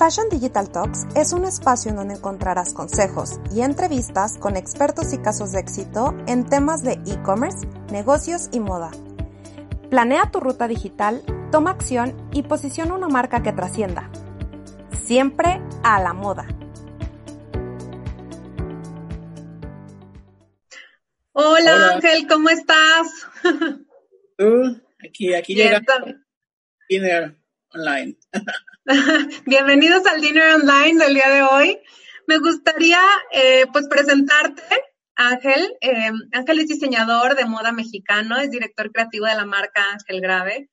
Fashion Digital Talks es un espacio en donde encontrarás consejos y entrevistas con expertos y casos de éxito en temas de e-commerce, negocios y moda. Planea tu ruta digital, toma acción y posiciona una marca que trascienda. Siempre a la moda. Hola, Ángel, ¿cómo estás? Tú, aquí, aquí llega Dinner Online. Bienvenidos al Dinner Online del día de hoy. Me gustaría eh, pues presentarte, Ángel. Eh, Ángel es diseñador de moda mexicano, es director creativo de la marca Ángel Grave.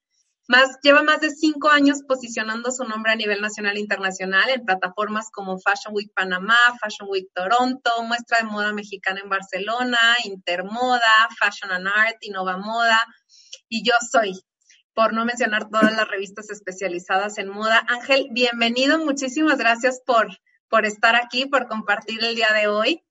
Más, lleva más de cinco años posicionando su nombre a nivel nacional e internacional en plataformas como Fashion Week Panamá, Fashion Week Toronto, Muestra de Moda Mexicana en Barcelona, Intermoda, Fashion and Art, Innova Moda y Yo Soy, por no mencionar todas las revistas especializadas en moda. Ángel, bienvenido, muchísimas gracias por, por estar aquí, por compartir el día de hoy.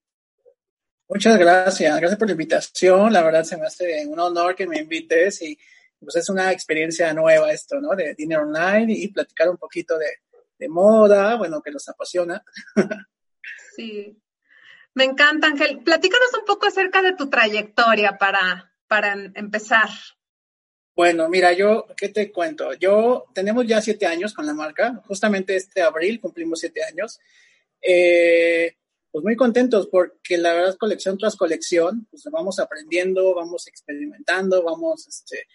Muchas gracias, gracias por la invitación. La verdad se me hace un honor que me invites y pues es una experiencia nueva esto, ¿no? De dinero online y platicar un poquito de, moda, bueno, que nos apasiona. Sí. Me encanta, Ángel. Platícanos un poco acerca de tu trayectoria para, para empezar. Bueno, mira, yo, ¿qué te cuento? Yo tenemos ya siete años con la marca. Justamente este abril cumplimos siete años. Eh, pues muy contentos porque la verdad colección tras colección, pues vamos aprendiendo, vamos experimentando, vamos este,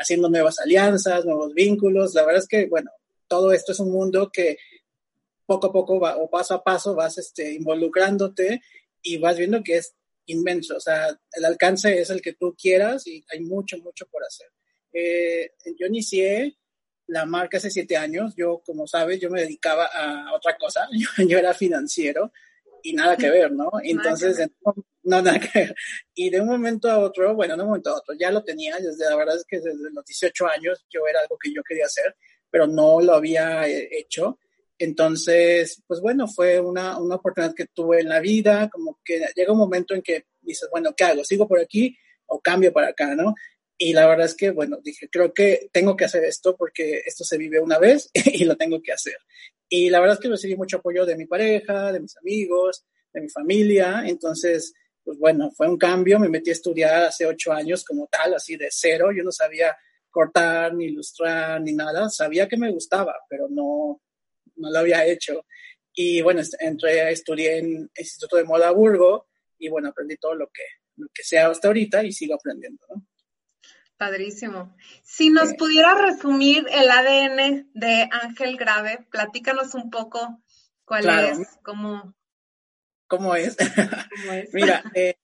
haciendo nuevas alianzas, nuevos vínculos. La verdad es que, bueno, todo esto es un mundo que poco a poco o paso a paso vas este, involucrándote y vas viendo que es inmenso. O sea, el alcance es el que tú quieras y hay mucho, mucho por hacer. Eh, yo inicié la marca hace siete años. Yo, como sabes, yo me dedicaba a otra cosa. Yo, era financiero y nada que ver, ¿no? Entonces, no, nada que ver. Y de un momento a otro, bueno, de un momento a otro, ya lo tenía, desde, la verdad es que desde los 18 años yo era algo que yo quería hacer, pero no lo había eh, hecho. Entonces, pues bueno, fue una, una oportunidad que tuve en la vida, como que llega un momento en que dices, bueno, ¿qué hago? ¿Sigo por aquí o cambio para acá, no? Y la verdad es que, bueno, dije, creo que tengo que hacer esto porque esto se vive una vez y lo tengo que hacer. Y la verdad es que recibí mucho apoyo de mi pareja, de mis amigos, de mi familia. Entonces, pues bueno, fue un cambio, me metí a estudiar hace ocho años como tal, así de cero, yo no sabía cortar, ni ilustrar, ni nada, sabía que me gustaba, pero no, no lo había hecho. Y bueno, entré, estudié en Instituto de Moda Burgo y bueno, aprendí todo lo que, lo que sea hasta ahorita y sigo aprendiendo, ¿no? Padrísimo. Si nos pudiera resumir el ADN de Ángel Grave, platícanos un poco cuál es, cómo, ¿Cómo es? Mira, eh,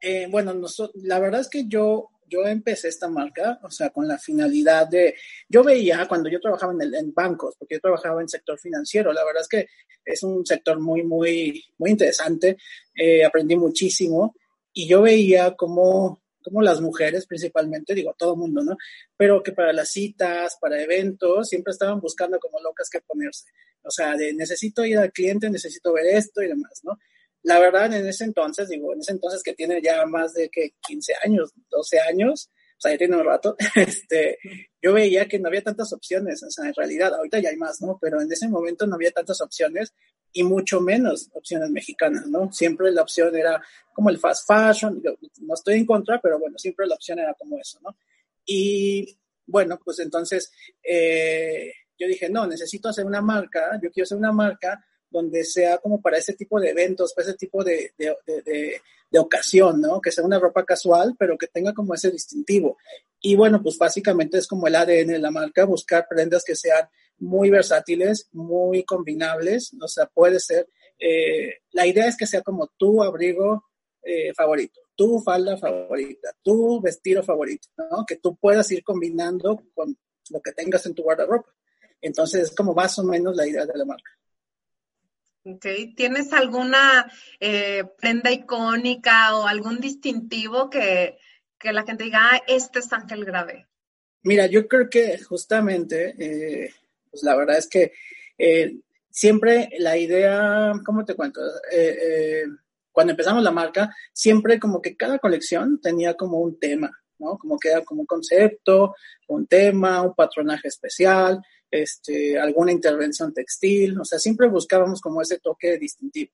eh, bueno, la verdad es que yo, yo empecé esta marca, o sea, con la finalidad de, yo veía cuando yo trabajaba en, el, en bancos, porque yo trabajaba en sector financiero, la verdad es que es un sector muy, muy, muy interesante, eh, aprendí muchísimo y yo veía cómo como las mujeres principalmente, digo, todo mundo, ¿no? Pero que para las citas, para eventos, siempre estaban buscando como locas que ponerse. O sea, de necesito ir al cliente, necesito ver esto y demás, ¿no? La verdad, en ese entonces, digo, en ese entonces que tiene ya más de que 15 años, 12 años, o sea, ya tiene un rato, este, yo veía que no había tantas opciones, o sea, en realidad, ahorita ya hay más, ¿no? Pero en ese momento no había tantas opciones y mucho menos opciones mexicanas, ¿no? Siempre la opción era como el fast fashion, no estoy en contra, pero bueno, siempre la opción era como eso, ¿no? Y bueno, pues entonces eh, yo dije, no, necesito hacer una marca, yo quiero hacer una marca donde sea como para ese tipo de eventos, para ese tipo de, de, de, de, ocasión, ¿no? Que sea una ropa casual, pero que tenga como ese distintivo. Y bueno, pues básicamente es como el ADN de la marca, buscar prendas que sean muy versátiles, muy combinables, o sea, puede ser, eh, la idea es que sea como tu abrigo eh, favorito, tu falda favorita, tu vestido favorito, ¿no? Que tú puedas ir combinando con lo que tengas en tu guardarropa. Entonces, es como más o menos la idea de la marca. Ok, ¿tienes alguna eh, prenda icónica o algún distintivo que, la gente diga, ah, este es Ángel Grave? Mira, yo creo que justamente, eh, pues la verdad es que eh, siempre la idea, ¿cómo te cuento? cuando empezamos la marca, siempre como que cada colección tenía como un tema, ¿no? Como queda como un concepto, un tema, un patronaje especial, este, alguna intervención textil, o sea, siempre buscábamos como ese toque distintivo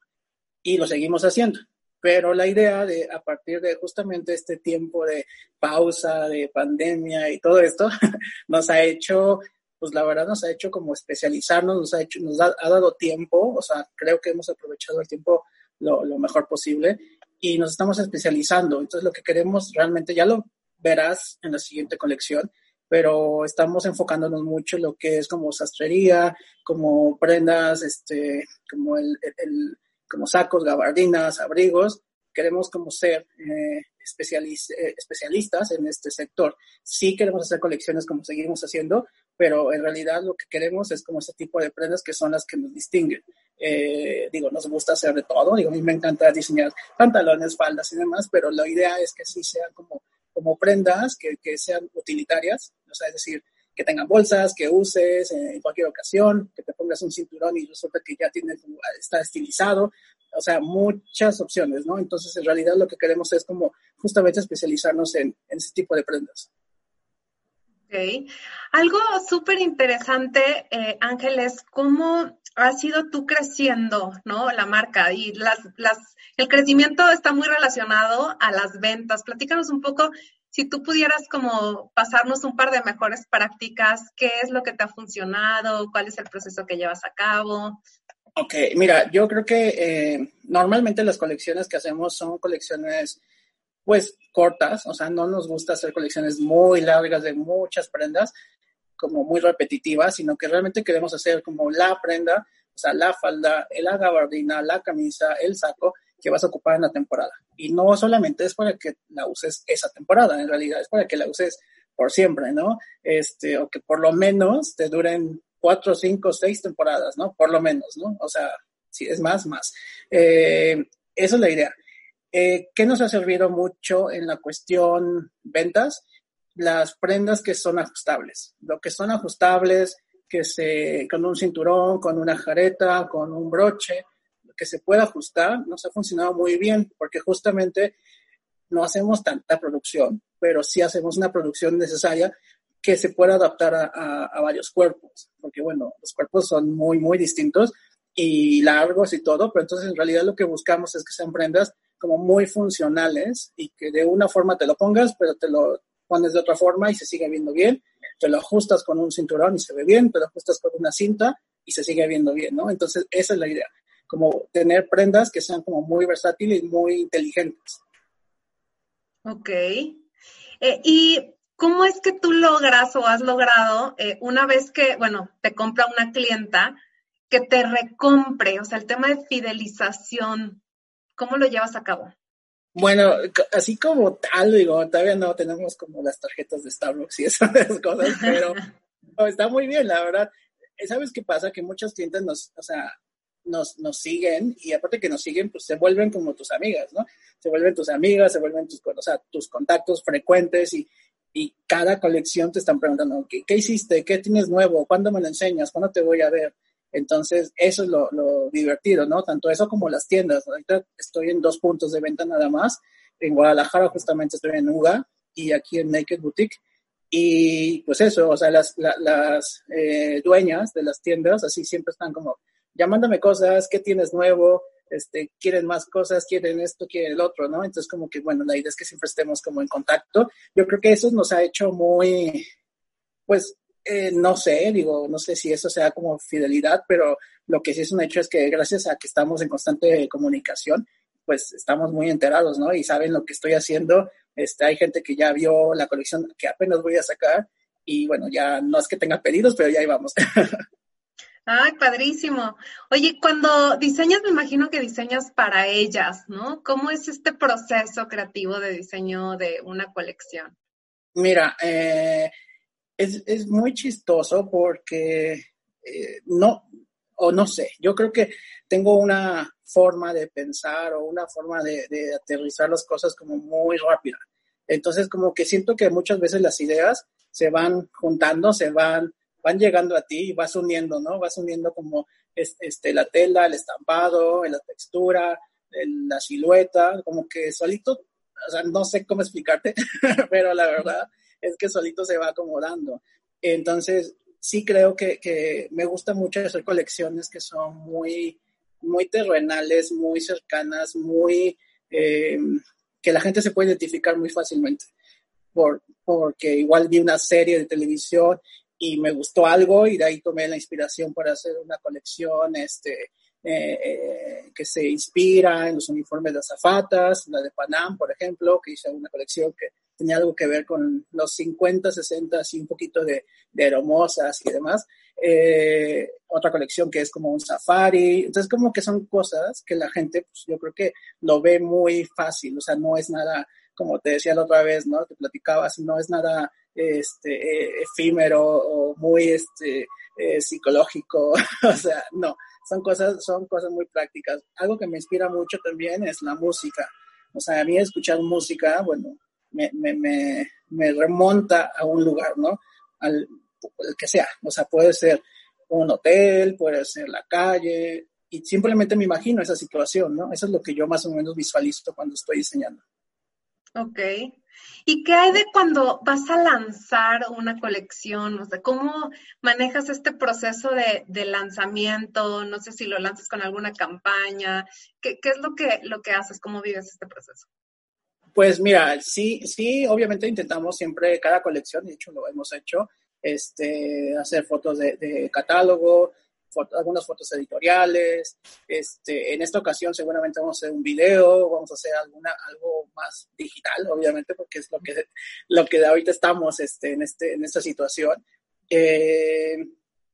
y lo seguimos haciendo. Pero la idea de, a partir de justamente este tiempo de pausa, de pandemia y todo esto, nos ha hecho, pues la verdad nos ha hecho como especializarnos, nos ha hecho, nos ha, dado tiempo, o sea, creo que hemos aprovechado el tiempo lo, lo mejor posible y nos estamos especializando. Entonces lo que queremos realmente, ya lo verás en la siguiente colección, pero estamos enfocándonos mucho en lo que es como sastrería, como prendas, este, como el, el como sacos, gabardinas, abrigos. Queremos como ser eh, eh, especialistas en este sector. Sí queremos hacer colecciones como seguimos haciendo, pero en realidad lo que queremos es como ese tipo de prendas que son las que nos distinguen. Eh, digo, nos gusta hacer de todo. Digo, a mí me encanta diseñar pantalones, faldas y demás, pero la idea es que sí sean como como prendas que, que sean utilitarias, o sea, es decir, que tengan bolsas, que uses en cualquier ocasión, que te pongas un cinturón y resulta que ya tiene, está estilizado, o sea, muchas opciones, ¿no? Entonces, en realidad lo que queremos es como justamente especializarnos en, en ese tipo de prendas. Ok. Algo súper interesante, eh, Ángel, es cómo has sido tú creciendo, ¿no? La marca y las, las, el crecimiento está muy relacionado a las ventas. Platícanos un poco, si tú pudieras como pasarnos un par de mejores prácticas, ¿qué es lo que te ha funcionado? ¿Cuál es el proceso que llevas a cabo? Ok, mira, yo creo que eh, normalmente las colecciones que hacemos son colecciones pues cortas, o sea, no nos gusta hacer colecciones muy largas de muchas prendas, como muy repetitivas, sino que realmente queremos hacer como la prenda, o sea, la falda, la gabardina, la camisa, el saco que vas a ocupar en la temporada. Y no solamente es para que la uses esa temporada, en realidad es para que la uses por siempre, ¿no? Este, o que por lo menos te duren cuatro, cinco, seis temporadas, ¿no? Por lo menos, ¿no? O sea, si es más, más. Eh, esa es la idea. Eh, ¿Qué nos ha servido mucho en la cuestión ventas? Las prendas que son ajustables. Lo que son ajustables, que se, con un cinturón, con una jareta, con un broche, que se pueda ajustar, nos ha funcionado muy bien, porque justamente no hacemos tanta producción, pero sí hacemos una producción necesaria que se pueda adaptar a, a, varios cuerpos, porque bueno, los cuerpos son muy, muy distintos y largos y todo, pero entonces en realidad lo que buscamos es que sean prendas como muy funcionales y que de una forma te lo pongas, pero te lo pones de otra forma y se sigue viendo bien. Te lo ajustas con un cinturón y se ve bien, te lo ajustas con una cinta y se sigue viendo bien, ¿no? Entonces, esa es la idea, como tener prendas que sean como muy versátiles y muy inteligentes. Ok. Eh, ¿Y cómo es que tú logras o has logrado, eh, una vez que, bueno, te compra una clienta, que te recompre, o sea, el tema de fidelización, ¿Cómo lo llevas a cabo? Bueno, así como tal, digo, todavía no tenemos como las tarjetas de Starbucks y esas cosas, pero está muy bien, la verdad. ¿Sabes qué pasa? Que muchos clientes nos, o sea, nos, nos siguen y aparte que nos siguen, pues se vuelven como tus amigas, ¿no? Se vuelven tus amigas, se vuelven tus, o sea, tus contactos frecuentes y, y cada colección te están preguntando, ¿qué, ¿qué, hiciste? ¿Qué tienes nuevo? ¿Cuándo me lo enseñas? ¿Cuándo te voy a ver? Entonces, eso es lo, divertido, ¿no? Tanto eso como las tiendas. Ahorita estoy en dos puntos de venta nada más. En Guadalajara justamente estoy en UGA y aquí en Naked Boutique. Y pues eso, o sea, las, las eh, dueñas de las tiendas así siempre están como llamándome cosas, ¿qué tienes nuevo? Este, quieren más cosas, quieren esto, quieren el otro, ¿no? Entonces como que, bueno, la idea es que siempre estemos como en contacto. Yo creo que eso nos ha hecho muy, pues, eh, no sé, digo, no sé si eso sea como fidelidad, pero lo que sí es un hecho es que gracias a que estamos en constante comunicación, pues estamos muy enterados, ¿no? Y saben lo que estoy haciendo. Este, hay gente que ya vio la colección que apenas voy a sacar y bueno, ya no es que tenga pedidos, pero ya ahí vamos. Ay, padrísimo. Oye, cuando diseñas, me imagino que diseñas para ellas, ¿no? ¿Cómo es este proceso creativo de diseño de una colección? Mira, eh, es, es muy chistoso porque eh, no, o no sé, yo creo que tengo una forma de pensar o una forma de, aterrizar las cosas como muy rápida. Entonces, como que siento que muchas veces las ideas se van juntando, se van, van llegando a ti y vas uniendo, ¿no? Vas uniendo como este, la tela, el estampado, la textura, la silueta, como que solito o sea, no sé cómo explicarte, pero la verdad es que solito se va acomodando. Entonces, sí creo que, que me gusta mucho hacer colecciones que son muy, muy terrenales, muy cercanas, muy, eh, que la gente se puede identificar muy fácilmente. Por, porque igual vi una serie de televisión y me gustó algo y de ahí tomé la inspiración para hacer una colección este, eh, eh, que se inspira en los uniformes de azafatas, la de Panam, por ejemplo, que hice una colección que tenía algo que ver con los 50, 60 y un poquito de, de hermosas y demás. Eh, otra colección que es como un safari. Entonces, como que son cosas que la gente, pues yo creo que lo ve muy fácil, o sea, no es nada, como te decía la otra vez, ¿no? Te platicabas, no es nada este, efímero o muy este, psicológico, o sea, no, son cosas, son cosas muy prácticas. Algo que me inspira mucho también es la música. O sea, a mí escuchar música, bueno, me, me, me, me remonta a un lugar, ¿no? Al el que sea. O sea, puede ser un hotel, puede ser la calle, y simplemente me imagino esa situación, ¿no? Eso es lo que yo más o menos visualizo cuando estoy diseñando. Ok. ¿Y qué hay de cuando vas a lanzar una colección? O sea, ¿cómo manejas este proceso de, lanzamiento? No sé si lo lanzas con alguna campaña. ¿Qué, qué es lo que, lo que haces? ¿Cómo vives este proceso? Pues mira, sí, sí, obviamente intentamos siempre cada colección, de hecho lo hemos hecho, este, hacer fotos de, de catálogo, algunas fotos editoriales. Este, en esta ocasión seguramente vamos a hacer un video, vamos a hacer alguna, algo más digital, obviamente, porque es lo que, lo que ahorita estamos este, en, este, en esta situación. Eh,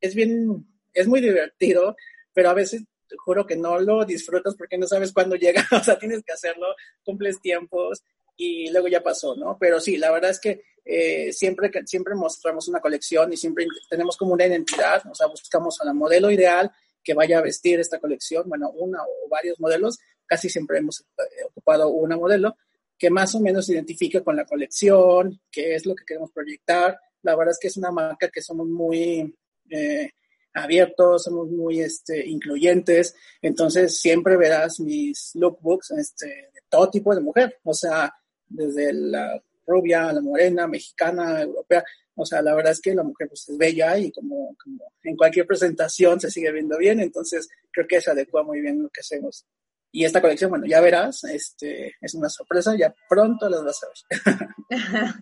es bien, es muy divertido, pero a veces te juro que no lo disfrutas porque no sabes cuándo llega, o sea, tienes que hacerlo, cumples tiempos y luego ya pasó, ¿no? Pero sí, la verdad es que eh, siempre, siempre mostramos una colección y siempre tenemos como una identidad, o sea, buscamos a la modelo ideal que vaya a vestir esta colección, bueno, una o varios modelos, casi siempre hemos eh, ocupado una modelo que más o menos se identifique con la colección, qué es lo que queremos proyectar. La verdad es que es una marca que somos muy eh, abiertos, somos muy este, incluyentes, entonces siempre verás mis lookbooks este, de todo tipo de mujer, o sea, desde la rubia, la morena, mexicana, europea. O sea, la verdad es que la mujer pues, es bella y como, como en cualquier presentación se sigue viendo bien, entonces creo que se adecua muy bien lo que hacemos. Y esta colección, bueno, ya verás, este, es una sorpresa, ya pronto las vas a ver.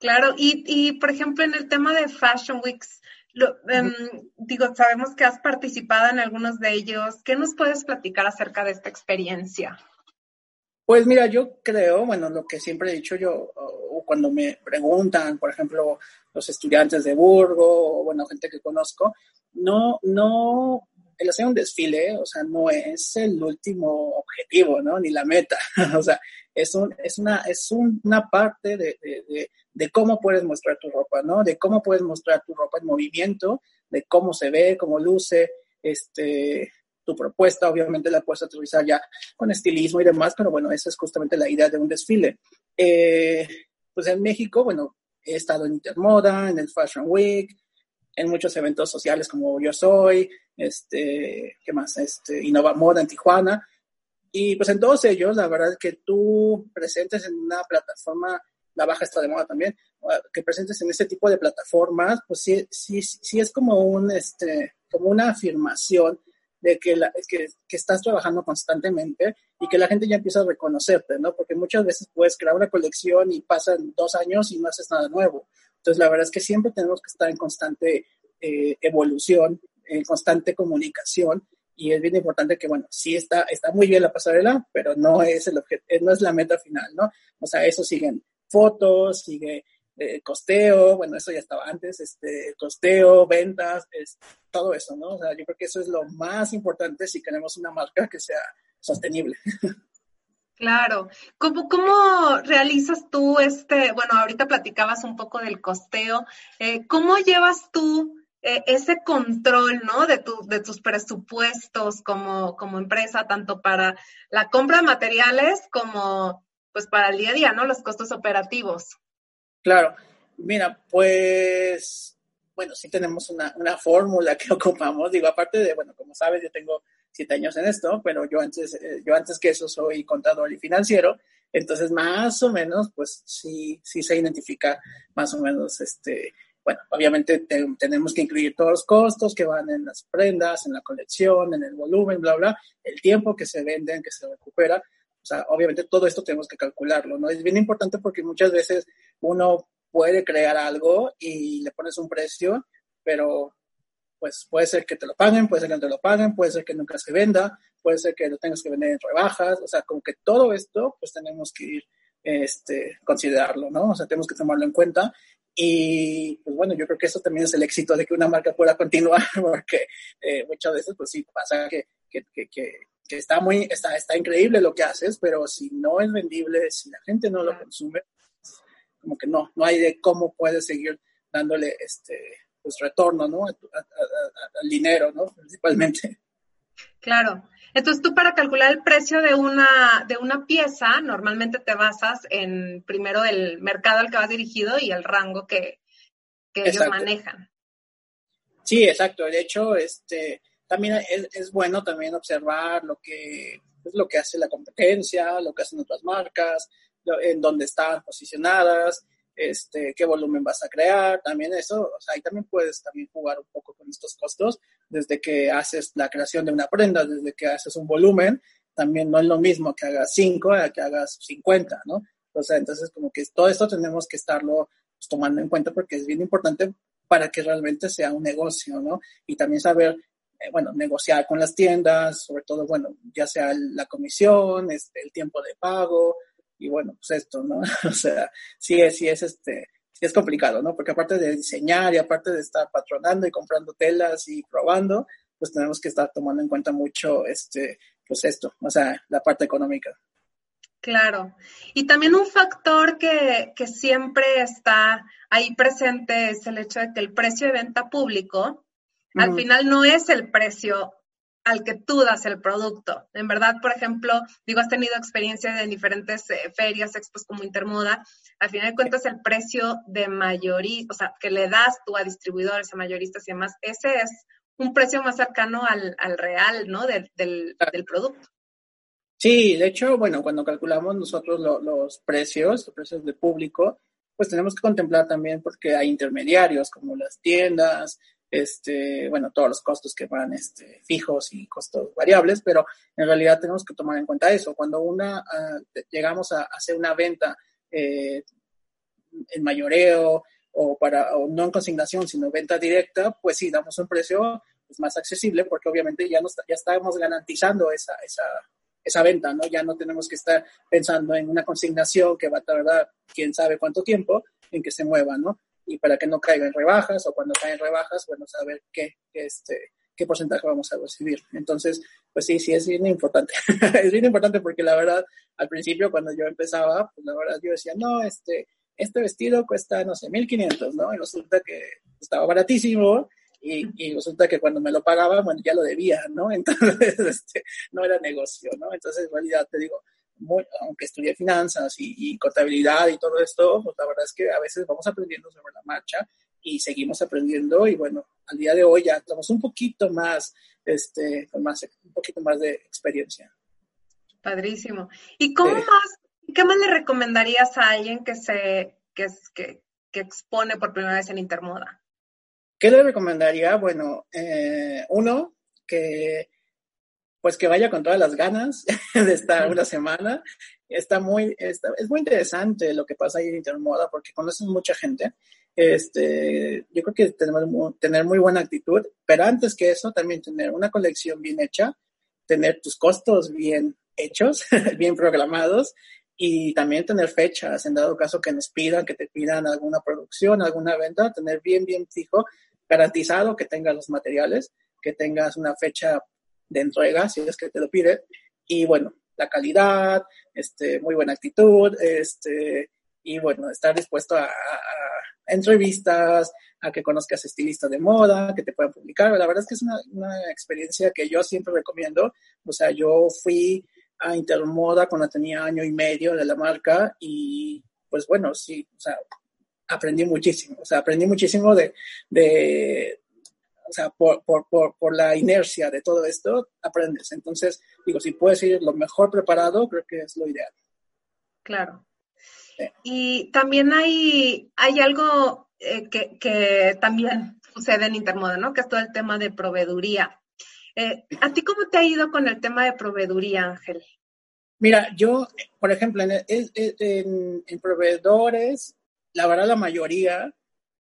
claro, y, y por ejemplo en el tema de Fashion Weeks, um, digo, sabemos que has participado en algunos de ellos. ¿Qué nos puedes platicar acerca de esta experiencia? Pues mira, yo creo, bueno, lo que siempre he dicho yo, o cuando me preguntan, por ejemplo, los estudiantes de Burgo, o bueno, gente que conozco, no, no, el hacer un desfile, o sea, no es el último objetivo, ¿no? Ni la meta, o sea, es, un, es, una, es una parte de, de, de, cómo puedes mostrar tu ropa, ¿no? De cómo puedes mostrar tu ropa en movimiento, de cómo se ve, cómo luce, este, tu propuesta, obviamente la puedes aterrizar ya con estilismo y demás, pero bueno, esa es justamente la idea de un desfile. Eh, pues en México, bueno, he estado en Intermoda, en el Fashion Week, en muchos eventos sociales como Yo Soy, este, ¿qué más? Este, Innova Moda en Tijuana. Y pues en todos ellos, la verdad es que tú presentes en una plataforma, la baja está de moda también, que presentes en este tipo de plataformas, pues sí, sí, sí es como un, este, como una afirmación de que, la, que, que, estás trabajando constantemente y que la gente ya empieza a reconocerte, ¿no? Porque muchas veces puedes crear una colección y pasan dos años y no haces nada nuevo. Entonces, la verdad es que siempre tenemos que estar en constante eh, evolución, en constante comunicación y es bien importante que, bueno, sí está, está muy bien la pasarela, pero no es, el no es la meta final, ¿no? O sea, eso siguen fotos, sigue eh, costeo, bueno, eso ya estaba antes, este, costeo, ventas, es, todo eso, ¿no? O sea, yo creo que eso es lo más importante si queremos una marca que sea sostenible. Claro. ¿Cómo, ¿Cómo realizas tú este, bueno, ahorita platicabas un poco del costeo, eh, ¿cómo llevas tú eh, ese control, ¿no? De, tu, de tus presupuestos como, como empresa, tanto para la compra de materiales como pues para el día a día, ¿no? Los costos operativos. Claro, mira, pues, bueno, sí tenemos una, una fórmula que ocupamos, digo, aparte de, bueno, como sabes, yo tengo siete años en esto, pero yo antes, eh, yo antes que eso soy contador y financiero, Entonces, más o menos, pues sí, sí se identifica más o menos, este, bueno, obviamente tenemos que incluir todos los costos que van en las prendas, en la colección, en el volumen, bla, bla, el tiempo que se venden, que se recupera. O sea, obviamente todo esto tenemos que calcularlo, ¿no? Es bien importante porque muchas veces uno puede crear algo y le pones un precio, pero pues puede ser que te lo paguen, puede ser que no te lo paguen, puede ser que nunca se venda, puede ser que lo tengas que vender en rebajas, o sea, como que todo esto, pues tenemos que ir, este, considerarlo, ¿no? O sea, tenemos que tomarlo en cuenta y, pues bueno, yo creo que eso también es el éxito de que una marca pueda continuar, porque eh, muchas veces, pues sí, pasa que, que, que, que, está muy, está, está increíble lo que haces, pero si no es vendible, si la gente no lo consume, como que no, no hay de cómo puedes seguir dándole este pues retorno, ¿no? al dinero, ¿no? Principalmente. Claro. Entonces tú para calcular el precio de una, de una pieza, normalmente te basas en primero el mercado al que vas dirigido y el rango que, ellos manejan. Sí, exacto. De hecho, este, también es, bueno también observar lo que, pues, lo que hace la competencia, lo que hacen otras marcas, en dónde están posicionadas, este, qué volumen vas a crear, también eso, o sea, ahí también puedes también jugar un poco con estos costos, desde que haces la creación de una prenda, desde que haces un volumen, también no es lo mismo que hagas 5 a que hagas 50, ¿no? O sea, entonces como que todo esto tenemos que estarlo pues, tomando en cuenta porque es bien importante para que realmente sea un negocio, ¿no? Y también saber, eh, bueno, negociar con las tiendas, sobre todo, bueno, ya sea la comisión, este, el tiempo de pago, y bueno, pues esto, ¿no? o sea, sí es, sí es este, sí es complicado, ¿no? Porque aparte de diseñar y aparte de estar patronando y comprando telas y probando, pues tenemos que estar tomando en cuenta mucho, este, pues esto, o sea, la parte económica. Claro. Y también un factor que, que siempre está ahí presente es el hecho de que el precio de venta público al final no es el precio al que tú das el producto. En verdad, por ejemplo, digo, has tenido experiencia en diferentes eh, ferias, expos como Intermoda. Al final de cuentas, el precio de mayoría, o sea, que le das tú a distribuidores, a mayoristas y demás, ese es un precio más cercano al, real, ¿no? Del, del, producto. Sí, de hecho, bueno, cuando calculamos nosotros los precios, los precios de público, pues tenemos que contemplar también porque hay intermediarios como las tiendas, este, bueno, todos los costos que van este, fijos y costos variables, pero en realidad tenemos que tomar en cuenta eso. Cuando una, ah, llegamos a hacer una venta eh, en mayoreo o, para, o no en consignación, sino venta directa, pues sí, damos un precio pues, más accesible porque obviamente ya, nos, ya estamos garantizando esa, esa, esa venta, ¿no? Ya no tenemos que estar pensando en una consignación que va a tardar quién sabe cuánto tiempo en que se mueva, ¿no? Y para que no caiga en rebajas o cuando caen rebajas, bueno, saber qué, este, qué porcentaje vamos a recibir. Entonces, pues sí, sí, es bien importante. es bien importante porque la verdad, al principio cuando yo empezaba, pues la verdad yo decía, no, este, este vestido cuesta, no sé, 1500, ¿no? Y resulta que estaba baratísimo y, y, resulta que cuando me lo pagaban, bueno, ya lo debía, ¿no? Entonces, este, no era negocio, ¿no? Entonces, en realidad, te digo, aunque estudié finanzas y, contabilidad y todo esto, pues la verdad es que a veces vamos aprendiendo sobre la marcha y seguimos aprendiendo y bueno, al día de hoy ya estamos un poquito más, este, con más, un poquito más de experiencia. Padrísimo. ¿Y cómo más, qué más le recomendarías a alguien que se, que, que, que expone por primera vez en Intermoda? ¿Qué le recomendaría? Bueno, eh, uno, que pues que vaya con todas las ganas de estar una semana. Está muy, es muy interesante lo que pasa ahí en Intermoda porque conoces mucha gente. Este, yo creo que tenemos tener muy buena actitud, pero antes que eso también tener una colección bien hecha, tener tus costos bien hechos, bien programados y también tener fechas, en dado caso que nos pidan, que te pidan alguna producción, alguna venta, tener bien, bien fijo, garantizado que tengas los materiales, que tengas una fecha de entrega, si es que te lo pide. Y bueno, la calidad, este, muy buena actitud, este, y bueno, estar dispuesto a, entrevistas, a que conozcas estilistas de moda, que te puedan publicar. La verdad es que es una, una, experiencia que yo siempre recomiendo. O sea, yo fui a Intermoda cuando tenía año y medio de la marca y pues bueno, sí, o sea, aprendí muchísimo. O sea, aprendí muchísimo de, de, o sea, por, por, por, por, la inercia de todo esto, aprendes. Entonces, digo, si puedes ir lo mejor preparado, creo que es lo ideal. Claro. Y también hay, hay algo eh, que, que, también sucede en Intermoda, ¿no? Que es todo el tema de proveeduría. Eh, ¿A ti cómo te ha ido con el tema de proveeduría, Ángel? Mira, yo, por ejemplo, en, en, en, proveedores, la verdad la mayoría,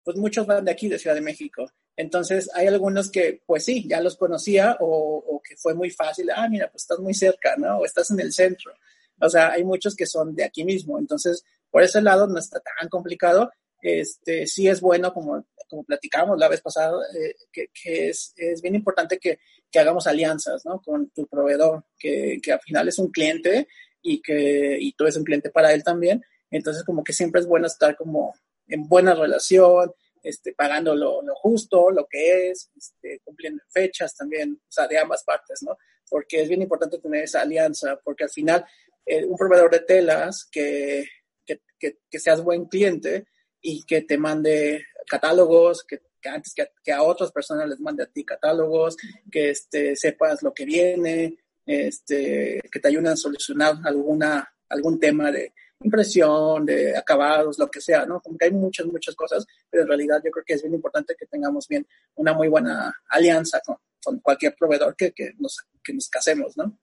pues muchos van de aquí, de Ciudad de México. Entonces, hay algunos que, pues sí, ya los conocía o, que fue muy fácil, ah, mira, pues estás muy cerca, ¿no? O estás en el centro. O sea, hay muchos que son de aquí mismo. Entonces, por ese lado no está tan complicado. Este, sí es bueno, como, como platicamos la vez pasada, eh, que, que es, es, bien importante que, que, hagamos alianzas, ¿no? Con tu proveedor, que, que al final es un cliente y que y tú eres un cliente para él también. Entonces, como que siempre es bueno estar como en buena relación, este, pagando lo, justo, lo que es, este, cumpliendo fechas también, o sea, de ambas partes, ¿no? Porque es bien importante tener esa alianza, porque al final eh, un proveedor de telas que, que, que, seas buen cliente y que te mande catálogos, que, antes que, a otras personas les mande a ti catálogos, que este, sepas lo que viene, este, que te ayuden a solucionar alguna, algún tema de impresión, de acabados, lo que sea, ¿no? Como que hay muchas, muchas cosas, pero en realidad yo creo que es bien importante que tengamos bien una muy buena alianza con, con cualquier proveedor que, que, nos, que nos casemos, ¿no?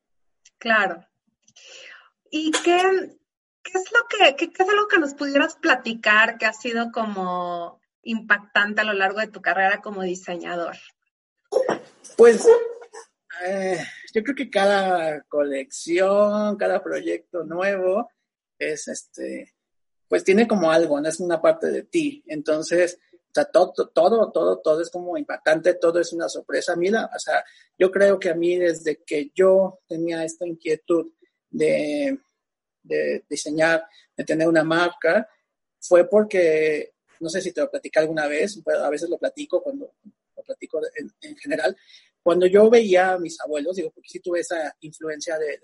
Claro. ¿Y qué, qué es lo que, qué, qué es algo que nos pudieras platicar que ha sido como impactante a lo largo de tu carrera como diseñador? Pues eh, yo creo que cada colección, cada proyecto nuevo es este, pues tiene como algo, no es una parte de ti. Entonces, o sea, todo, todo, todo, todo es como impactante, todo es una sorpresa. Mira, o sea, yo creo que a mí desde que yo tenía esta inquietud de, de diseñar, de tener una marca, fue porque, no sé si te lo platicé alguna vez, pero a veces lo platico cuando lo platico en, en general, cuando yo veía a mis abuelos, digo, porque sí tuve esa influencia de,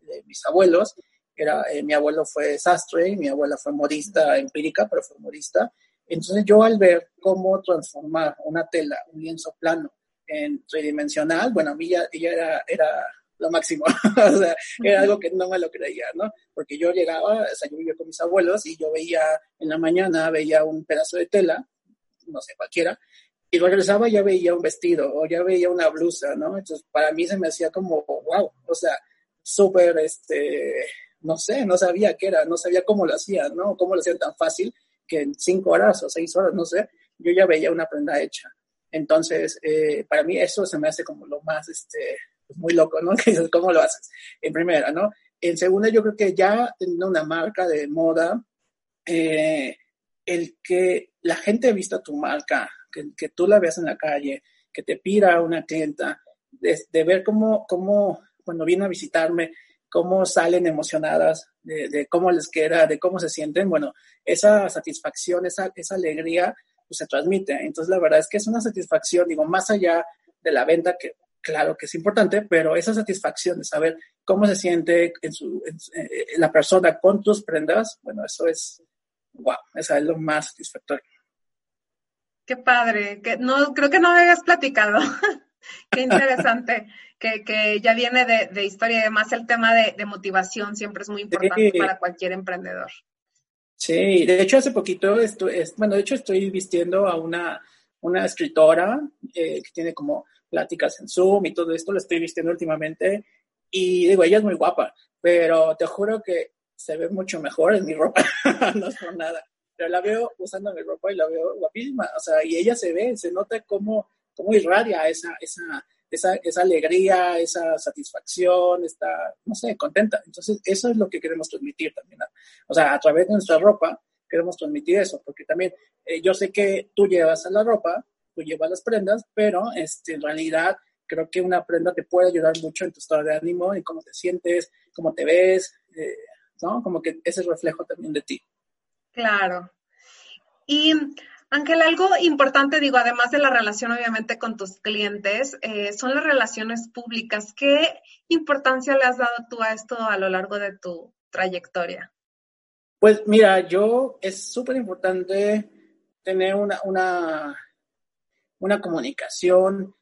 de mis abuelos, era, eh, mi abuelo fue sastre, mi abuela fue modista empírica, pero fue modista. Entonces yo al ver cómo transformar una tela, un lienzo plano en tridimensional, bueno, a mí ya, ella era, era lo máximo. o sea, era algo que no me lo creía, ¿no? Porque yo llegaba, o sea, yo vivía con mis abuelos y yo veía en la mañana, veía un pedazo de tela, no sé, cualquiera, y regresaba y ya veía un vestido o ya veía una blusa, ¿no? Entonces, para mí se me hacía como, wow, o sea, súper, este, no sé, no sabía qué era, no sabía cómo lo hacía, ¿no? Cómo lo hacían tan fácil que en cinco horas o seis horas, no sé, yo ya veía una prenda hecha. Entonces, eh, para mí eso se me hace como lo más, este, pues, muy loco, ¿no? ¿Cómo lo haces? En primera, ¿no? En segunda, yo creo que ya teniendo una marca de moda, eh, el que la gente vista tu marca, que, que, tú la veas en la calle, que te pida una clienta, de, de, ver cómo, cómo cuando viene a visitarme, cómo salen emocionadas, de, de, cómo les queda, de cómo se sienten, bueno, esa satisfacción, esa, esa alegría, pues se transmite. Entonces, la verdad es que es una satisfacción, digo, más allá de la venta, que claro que es importante, pero esa satisfacción de saber cómo se siente en su, en, en eh, la persona con tus prendas, bueno, eso es, wow, eso es lo más satisfactorio. Qué padre, que no, creo que no me habías platicado. Qué interesante, que, que, ya viene de, de, historia y además el tema de, de, motivación siempre es muy importante sí. para cualquier emprendedor. Sí, de hecho hace poquito, estoy, es, bueno, de hecho estoy vistiendo a una, una escritora eh, que tiene como pláticas en Zoom y todo esto, lo estoy vistiendo últimamente y digo, ella es muy guapa, pero te juro que se ve mucho mejor en mi ropa, no es por nada, pero la veo usando mi ropa y la veo guapísima, o sea, y ella se ve, se nota cómo, cómo irradia esa, esa, esa, esa alegría, esa satisfacción, está, no sé, contenta. Entonces, eso es lo que queremos transmitir también. O sea, a través de nuestra ropa queremos transmitir eso, porque también eh, yo sé que tú llevas la ropa, tú llevas las prendas, pero este, en realidad creo que una prenda te puede ayudar mucho en tu estado de ánimo, en cómo te sientes, cómo te ves, eh, ¿no? Como que ese reflejo también de ti. Claro. Y Ángel, algo importante, digo, además de la relación obviamente con tus clientes, eh, son las relaciones públicas. ¿Qué importancia le has dado tú a esto a lo largo de tu trayectoria? Pues mira, yo es súper importante tener una, una, una comunicación,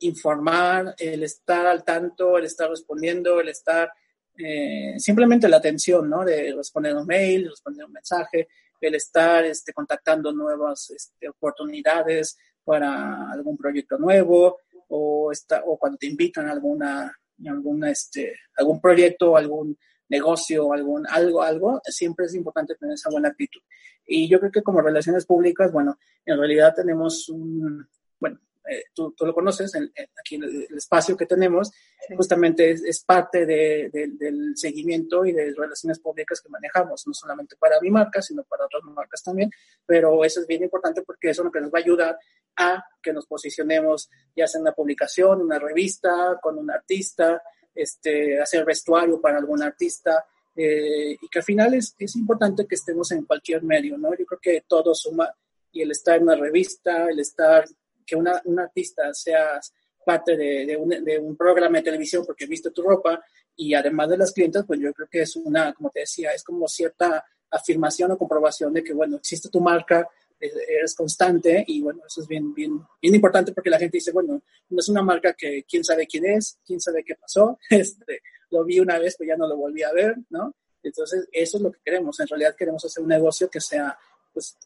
informar, el estar al tanto, el estar respondiendo, el estar eh, simplemente la atención, ¿no? De responder un mail, responder un mensaje, el estar este, contactando nuevas este, oportunidades para algún proyecto nuevo o, está, o cuando te invitan a alguna, alguna, este, algún proyecto, algún negocio, algún, algo, algo, siempre es importante tener esa buena actitud. Y yo creo que como relaciones públicas, bueno, en realidad tenemos un, bueno, eh, tú, tú, lo conoces, en, aquí en el, espacio que tenemos, justamente es, parte de, del seguimiento y de relaciones públicas que manejamos, no solamente para mi marca, sino para otras marcas también, pero eso es bien importante porque eso es lo que nos va a ayudar a que nos posicionemos ya sea en una publicación, una revista, con un artista, este, hacer vestuario para algún artista, eh, y que al final es, es importante que estemos en cualquier medio, ¿no? Yo creo que todo suma y el estar en una revista, el estar que una, un artista seas parte de, de, un, de, un, programa de televisión porque viste tu ropa y además de las clientes, pues yo creo que es una, como te decía, es como cierta afirmación o comprobación de que, bueno, existe tu marca, eres constante y bueno, eso es bien, bien, bien importante porque la gente dice, bueno, no es una marca que quién sabe quién es, quién sabe qué pasó, este, lo vi una vez, pero ya no lo volví a ver, ¿no? Entonces, eso es lo que queremos. En realidad queremos hacer un negocio que sea, pues,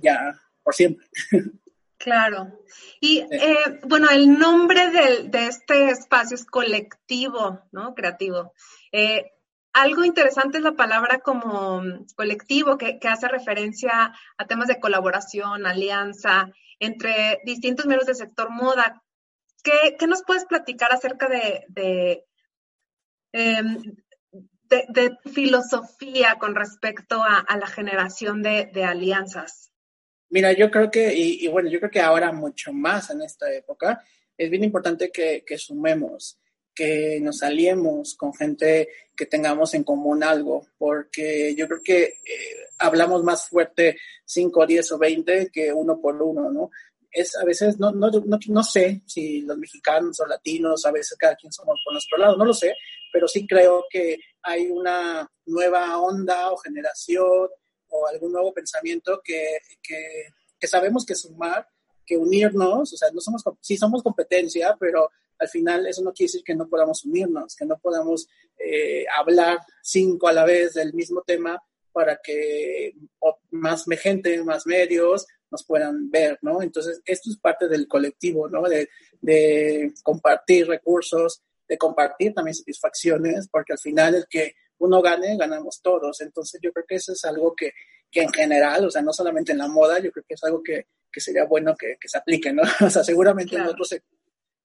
ya por siempre. Claro. Y eh, bueno, el nombre de, de, este espacio es colectivo, ¿no? Creativo. Eh, algo interesante es la palabra como colectivo, que, que, hace referencia a temas de colaboración, alianza entre distintos miembros del sector moda. ¿Qué, qué nos puedes platicar acerca de, de, em, de filosofía con respecto a, a la generación de, alianzas? Mira, yo creo que, y, bueno, yo creo que ahora mucho más en esta época, es bien importante que, que sumemos, que nos aliemos con gente que tengamos en común algo, porque yo creo que eh, hablamos más fuerte 5, 10 o 20 que uno por uno, ¿no? Es a veces, no, no, no, no sé si los mexicanos o latinos, a veces cada quien somos por nuestro lado, no lo sé, pero sí creo que hay una nueva onda o generación o algún nuevo pensamiento que, que, que sabemos que sumar, que unirnos, o sea, no somos, sí somos competencia, pero al final eso no quiere decir que no podamos unirnos, que no podamos eh, hablar cinco a la vez del mismo tema para que más gente, más medios nos puedan ver, ¿no? Entonces, esto es parte del colectivo, ¿no? De, de compartir recursos, de compartir también satisfacciones, porque al final el que uno gane, ganamos todos. Entonces yo creo que eso es algo que, que en general, o sea, no solamente en la moda, yo creo que es algo que, que sería bueno que, que, se aplique, ¿no? O sea, seguramente en otros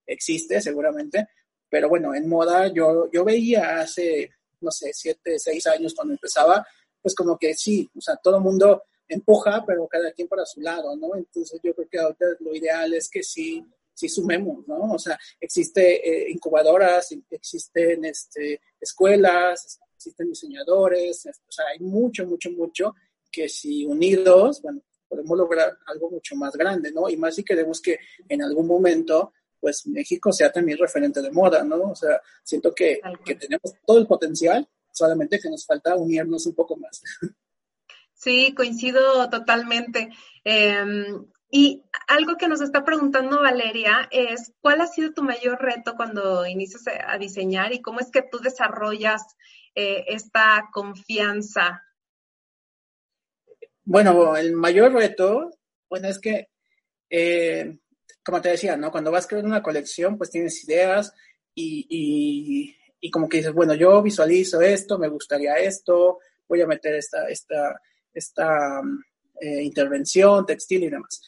existe, seguramente, pero bueno, en moda yo, yo veía hace, no sé, siete, seis años cuando empezaba, pues como que sí, o sea, todo el mundo empuja, pero cada quien para su lado, ¿no? Entonces yo creo que ahorita lo ideal es que sí, sí sumemos, ¿no? O sea, existe eh, incubadoras, existen este, escuelas, existen diseñadores, o sea, hay mucho, mucho, mucho que si unidos, bueno, podemos lograr algo mucho más grande, ¿no? Y más si queremos que en algún momento, pues México sea también referente de moda, ¿no? O sea, siento que, que tenemos todo el potencial, solamente que nos falta unirnos un poco más. Sí, coincido totalmente. Eh, y algo que nos está preguntando Valeria es, ¿cuál ha sido tu mayor reto cuando inicias a diseñar y cómo es que tú desarrollas eh, esta confianza? Bueno, el mayor reto, bueno, es que, eh, como te decía, ¿no? Cuando vas creando una colección, pues tienes ideas y, y, y, como que dices, bueno, yo visualizo esto, me gustaría esto, voy a meter esta, esta, esta eh, intervención textil y demás.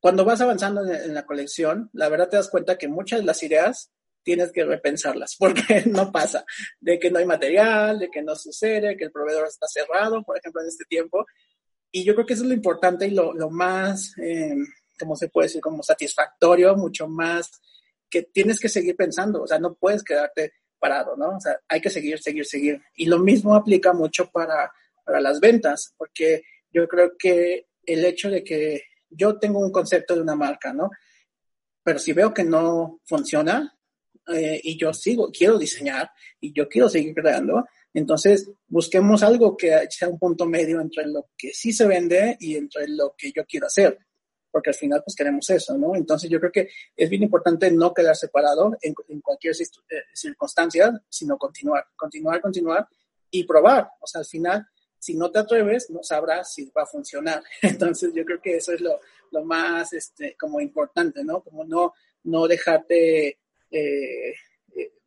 Cuando vas avanzando en, la colección, la verdad te das cuenta que muchas de las ideas tienes que repensarlas porque no pasa, de que no hay material, de que no sucede, que el proveedor está cerrado, por ejemplo, en este tiempo. Y yo creo que eso es lo importante y lo, lo más, eh, ¿cómo se puede decir? Como satisfactorio, mucho más que tienes que seguir pensando, o sea, no puedes quedarte parado, ¿no? O sea, hay que seguir, seguir, seguir. Y lo mismo aplica mucho para, para las ventas, porque yo creo que el hecho de que yo tengo un concepto de una marca, ¿no? Pero si veo que no funciona eh, y yo sigo, quiero diseñar y yo quiero seguir creando, entonces busquemos algo que sea un punto medio entre lo que sí se vende y entre lo que yo quiero hacer. porque al final pues queremos eso, ¿no? Entonces yo creo que es bien importante no quedar separado en, en cualquier eh, circunstancia, sino continuar, continuar, continuar y probar. O sea, al final, si no te atreves, no sabrás si va a funcionar. Entonces yo creo que eso es lo, lo más este, como importante, ¿no? Como no, no dejarte... Eh,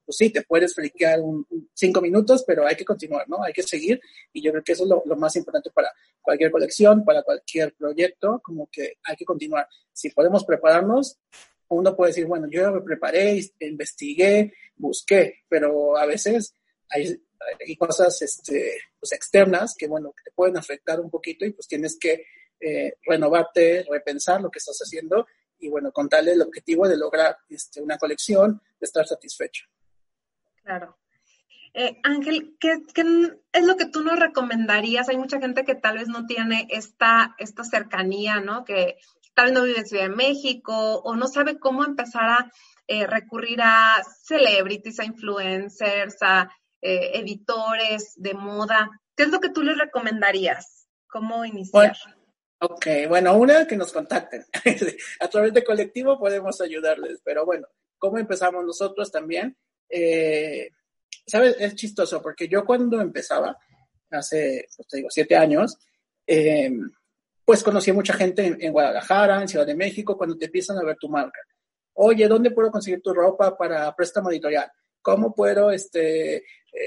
pues sí, te puedes friquear un, cinco minutos, pero hay que continuar, ¿no? Hay que seguir y yo creo que eso es lo, más importante para cualquier colección, para cualquier proyecto, como que hay que continuar. Si podemos prepararnos, uno puede decir, bueno, yo me preparé, investigué, busqué, pero a veces hay, cosas este, pues externas que, bueno, que te pueden afectar un poquito y pues tienes que eh, renovarte, repensar lo que estás haciendo y, bueno, contarle el objetivo de lograr este, una colección, de estar satisfecho. Claro. Eh, Ángel, ¿qué, es lo que tú nos recomendarías? Hay mucha gente que tal vez no tiene esta, esta cercanía, ¿no? Que tal vez no vive en Ciudad de México o no sabe cómo empezar a eh, recurrir a celebrities, a influencers, a eh, editores de moda. ¿Qué es lo que tú les recomendarías? ¿Cómo iniciar? Ok, bueno, una, que nos contacten. a través de colectivo podemos ayudarles, pero bueno, ¿cómo empezamos nosotros también? eh, ¿sabes? Es chistoso porque yo cuando empezaba, hace, pues te digo, siete años, eh, pues conocí a mucha gente en, Guadalajara, en Ciudad de México, cuando te empiezan a ver tu marca. Oye, ¿dónde puedo conseguir tu ropa para préstamo editorial? ¿Cómo puedo, este, eh,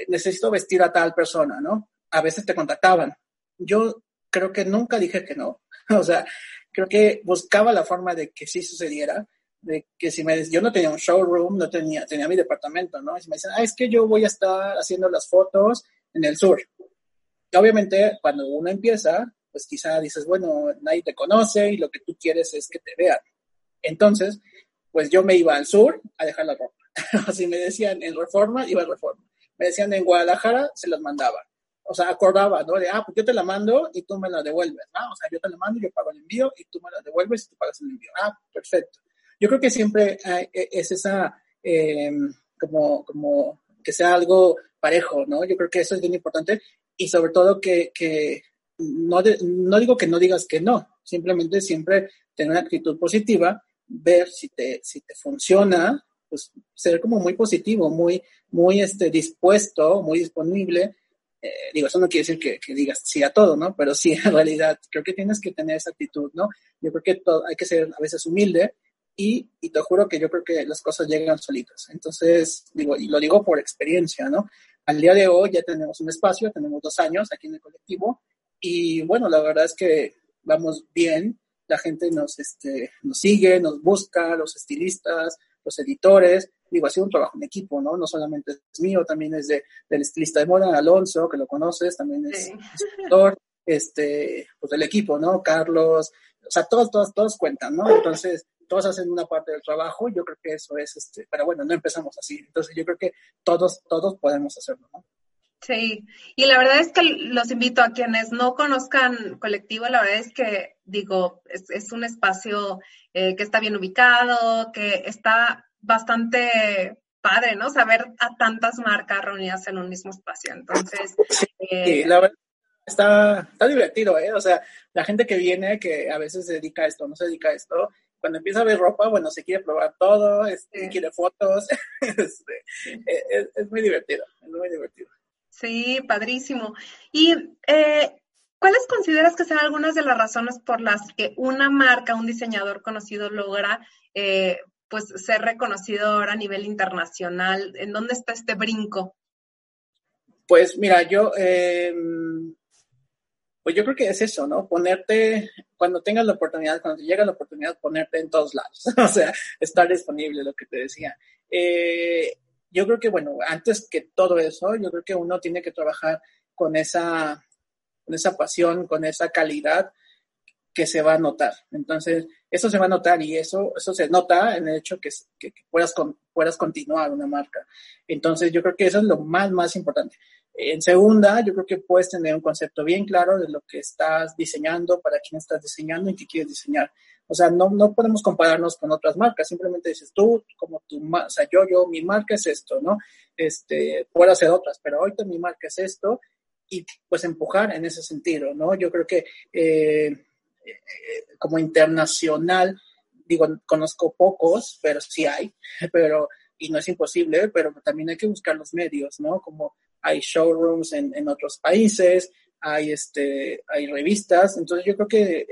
necesito vestir a tal persona, ¿no? A veces te contactaban. Yo creo que nunca dije que no. o sea, creo que buscaba la forma de que sí sucediera de que si me, yo no tenía un showroom, no tenía, tenía mi departamento, ¿no? Y si me dicen, ah, es que yo voy a estar haciendo las fotos en el sur. Y obviamente, cuando uno empieza, pues quizá dices, bueno, nadie te conoce y lo que tú quieres es que te vean. Entonces, pues yo me iba al sur a dejar la ropa. Así me decían en Reforma, iba a Reforma. Me decían en Guadalajara, se las mandaba. O sea, acordaba, ¿no? De, ah, pues yo te la mando y tú me la devuelves, ¿no? O sea, yo te la mando yo pago el envío y tú me la devuelves y tú pagas el envío. Ah, perfecto. Yo creo que siempre e, es esa, eh, como, como que sea algo parejo, ¿no? Yo creo que eso es bien importante y sobre todo que, que no, no digo que no digas que no, simplemente siempre tener una actitud positiva, ver si te, si te funciona, pues ser como muy positivo, muy, muy este, dispuesto, muy disponible. Eh, digo, eso no quiere decir que, que, digas sí a todo, ¿no? Pero sí, en realidad, creo que tienes que tener esa actitud, ¿no? Yo creo que todo, hay que ser a veces humilde y, y, te juro que yo creo que las cosas llegan solitas. Entonces, digo, y lo digo por experiencia, ¿no? Al día de hoy ya tenemos un espacio, tenemos dos años aquí en el colectivo y bueno, la verdad es que vamos bien, la gente nos, este, nos sigue, nos busca, los estilistas, los editores, digo, ha sido un trabajo en equipo, ¿no? No solamente es mío, también es de, del estilista de moda, Alonso, que lo conoces, también es editor, este, pues del equipo, ¿no? Carlos, o sea, todos, todos, todos cuentan, ¿no? Entonces, todos hacen una parte del trabajo, yo creo que eso es, este, pero bueno, no empezamos así, entonces yo creo que todos, todos podemos hacerlo, ¿no? Sí, y la verdad es que los invito a quienes no conozcan colectivo, la verdad es que, digo, es, un espacio eh, que está bien ubicado, que está bastante padre, ¿no? Saber a tantas marcas reunidas en un mismo espacio. Entonces, eh, la verdad está, está divertido, ¿eh? O sea, la gente que viene, que a veces se dedica a esto, no se dedica a esto, cuando empieza a ver ropa, bueno, se quiere probar todo, este, quiere fotos, este, es, muy divertido, es muy divertido. Sí, padrísimo. ¿Y eh, cuáles consideras que sean algunas de las razones por las que una marca, un diseñador conocido logra eh, pues ser reconocido ahora a nivel internacional? ¿En dónde está este brinco? Pues mira, yo eh, pues yo creo que es eso, ¿no? Ponerte, cuando tengas la oportunidad, cuando te llega la oportunidad, ponerte en todos lados, o sea, estar disponible, lo que te decía. Eh, yo creo que, bueno, antes que todo eso, yo creo que uno tiene que trabajar con esa, con esa pasión, con esa calidad que se va a notar. Entonces, eso se va a notar y eso, eso se nota en el hecho que, que, que puedas, con, puedas continuar una marca. Entonces, yo creo que eso es lo más, más importante. En segunda, yo creo que puedes tener un concepto bien claro de lo que estás diseñando, para quién estás diseñando y qué quieres diseñar. O sea, no, no podemos compararnos con otras marcas, simplemente dices tú, como tu, o sea, yo, yo, mi marca es esto, ¿no? Este, puedo hacer otras, pero ahorita mi marca es esto y pues empujar en ese sentido, ¿no? Yo creo que eh, como internacional, digo, conozco pocos, pero sí hay, pero, y no es imposible, pero también hay que buscar los medios, ¿no? Como hay showrooms en, en otros países, hay, este, hay revistas, entonces yo creo que,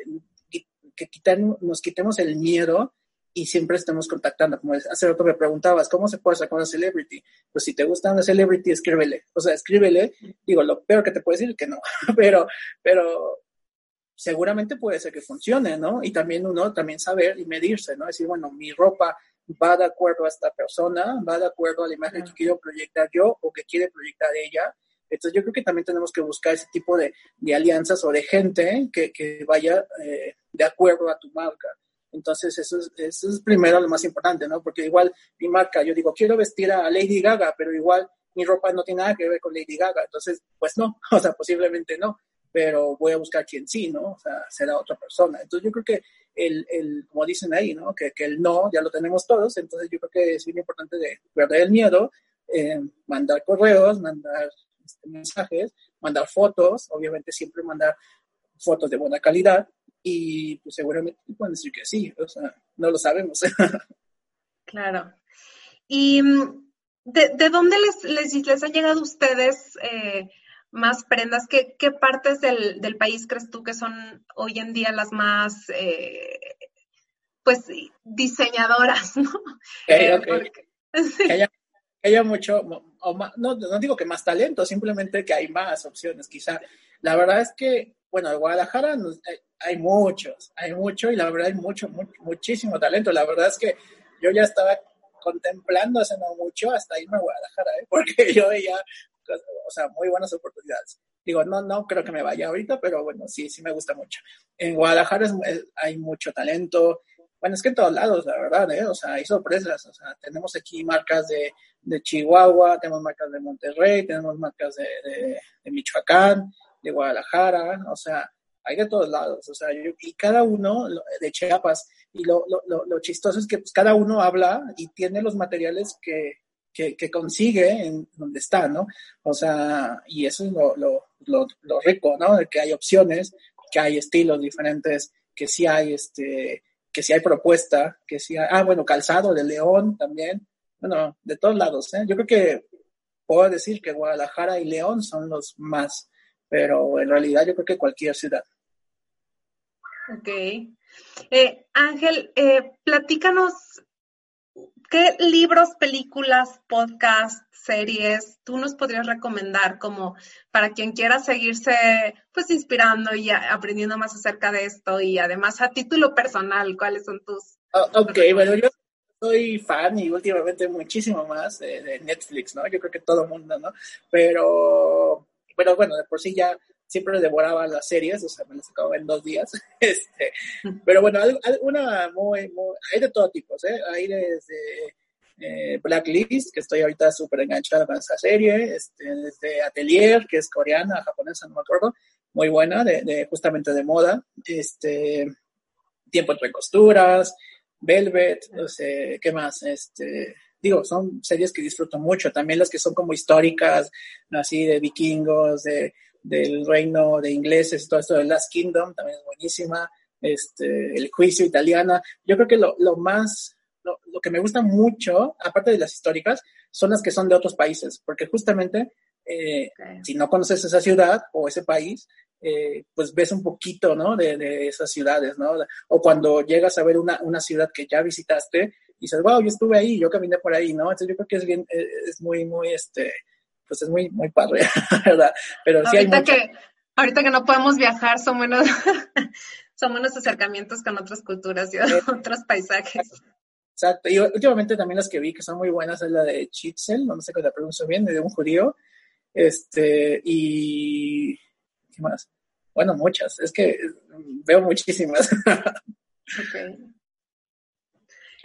que quitar, nos quitemos el miedo y siempre estemos contactando. Como hace rato me preguntabas, ¿cómo se puede sacar una celebrity? Pues si te gusta una celebrity, escríbele. O sea, escríbele. Digo, lo peor que te puede decir es que no, pero, pero seguramente puede ser que funcione, ¿no? Y también uno, también saber y medirse, ¿no? Decir, bueno, mi ropa va de acuerdo a esta persona, va de acuerdo a la imagen que quiero proyectar yo o que quiere proyectar ella. Entonces yo creo que también tenemos que buscar ese tipo de, de alianzas o de gente que, que vaya eh, de acuerdo a tu marca. Entonces eso es, eso es primero lo más importante, ¿no? Porque igual mi marca, yo digo, quiero vestir a Lady Gaga, pero igual mi ropa no tiene nada que ver con Lady Gaga. Entonces, pues no, o sea, posiblemente no pero voy a buscar quien sí, ¿no? O sea, será otra persona. Entonces yo creo que el, el como dicen ahí, ¿no? Que, que, el no ya lo tenemos todos, entonces yo creo que es bien importante de perder el miedo, eh, mandar correos, mandar este, mensajes, mandar fotos, obviamente siempre mandar fotos de buena calidad y pues seguramente pueden decir que sí, o sea, no lo sabemos. claro. ¿Y mm, de, de dónde les, les, les han llegado a ustedes? Eh, más prendas? ¿Qué, qué partes del, del, país crees tú que son hoy en día las más, eh, pues, diseñadoras, ¿no? Eh, que, haya, que, haya, mucho, o más, no, no digo que más talento, simplemente que hay más opciones, quizá. La verdad es que, bueno, en Guadalajara hay, hay muchos, hay mucho y la verdad hay mucho, muchísimo talento. La verdad es que yo ya estaba contemplando hace no mucho hasta irme a Guadalajara, ¿eh? porque yo veía o sea, muy buenas oportunidades. Digo, no, no creo que me vaya ahorita, pero bueno, sí, sí me gusta mucho. En Guadalajara hay mucho talento. Bueno, es que en todos lados, la verdad, ¿eh? O sea, hay sorpresas. O sea, tenemos aquí marcas de, de Chihuahua, tenemos marcas de Monterrey, tenemos marcas de, de, Michoacán, de Guadalajara, o sea, hay de todos lados, o sea, y cada uno de Chiapas, y lo, lo, lo, chistoso es que pues, cada uno habla y tiene los materiales que, que, consigue en donde está, ¿no? O sea, y eso es lo, lo, lo, rico, ¿no? De que hay opciones, que hay estilos diferentes, que sí hay, este, que sí hay propuesta, que sí hay, ah, bueno, calzado de León también, bueno, de todos lados, ¿eh? Yo creo que puedo decir que Guadalajara y León son los más, pero en realidad yo creo que cualquier ciudad. Ok. Eh, Ángel, eh, platícanos ¿qué libros, películas, podcasts, series tú nos podrías recomendar como para quien quiera seguirse pues inspirando y aprendiendo más acerca de esto y además a título personal, cuáles son tus... Oh, ok, bueno, yo soy fan y últimamente muchísimo más de, Netflix, ¿no? Yo creo que todo el mundo, ¿no? Pero, pero bueno, de por sí ya siempre devoraba las series, o sea, me las acabo en dos días. Este, pero bueno, alguna muy, muy, hay de todo tipo, ¿eh? Hay desde eh, Blacklist, que estoy ahorita súper enganchada con esa serie, este, desde Atelier, que es coreana, japonesa, no me acuerdo, muy buena, de, de justamente de moda, este, Tiempo entre costuras, Velvet, no sé, ¿qué más? Este, digo, son series que disfruto mucho, también las que son como históricas, así de vikingos, de del reino de ingleses, todo esto de Last Kingdom, también es buenísima, este, el juicio italiana. Yo creo que lo, lo más, lo, lo, que me gusta mucho, aparte de las históricas, son las que son de otros países, porque justamente eh, si no conoces esa ciudad o ese país, eh, pues ves un poquito, ¿no? De, de, esas ciudades, ¿no? O cuando llegas a ver una, una ciudad que ya visitaste y dices, wow, yo estuve ahí, yo caminé por ahí, ¿no? Entonces yo creo que es bien, eh, es muy, muy, este, pues es muy, muy padre, ¿verdad? Pero sí ahorita que Ahorita que no podemos viajar, son buenos, son buenos acercamientos con otras culturas y otros paisajes. Exacto, y últimamente también las que vi que son muy buenas es la de Chitzel, no sé si la pronuncio bien, de un judío, este, y, ¿qué más? Bueno, muchas, es que veo muchísimas. Ok.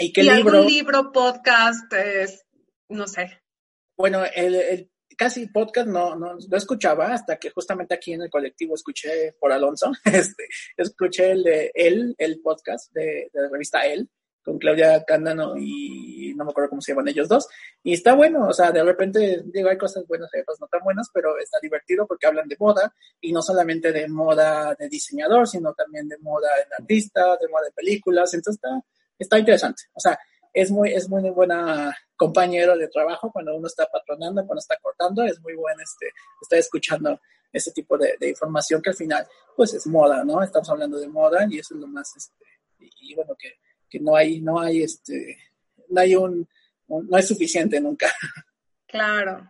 ¿Y qué libro? algún libro, podcast, no sé? Bueno, el, casi podcast no, no, no escuchaba hasta que justamente aquí en el colectivo escuché por Alonso, este, escuché el de él, el podcast de, de la revista Él, con Claudia Cándano y no me acuerdo cómo se llaman ellos dos, y está bueno, o sea, de repente, digo, hay cosas buenas, hay cosas no tan buenas, pero está divertido porque hablan de moda, y no solamente de moda de diseñador, sino también de moda de artista, de moda de películas, entonces está, está interesante, o sea, es muy, es muy buena compañero de trabajo cuando uno está patronando, cuando está cortando, es muy bueno este, estar escuchando ese tipo de, información que al final, pues es moda, ¿no? Estamos hablando de moda y eso es lo más, este, y, bueno, que, que, no hay, no hay, este, no hay un, no es suficiente nunca. Claro.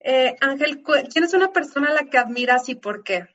Eh, Ángel, ¿quién es una persona a la que admiras y por qué?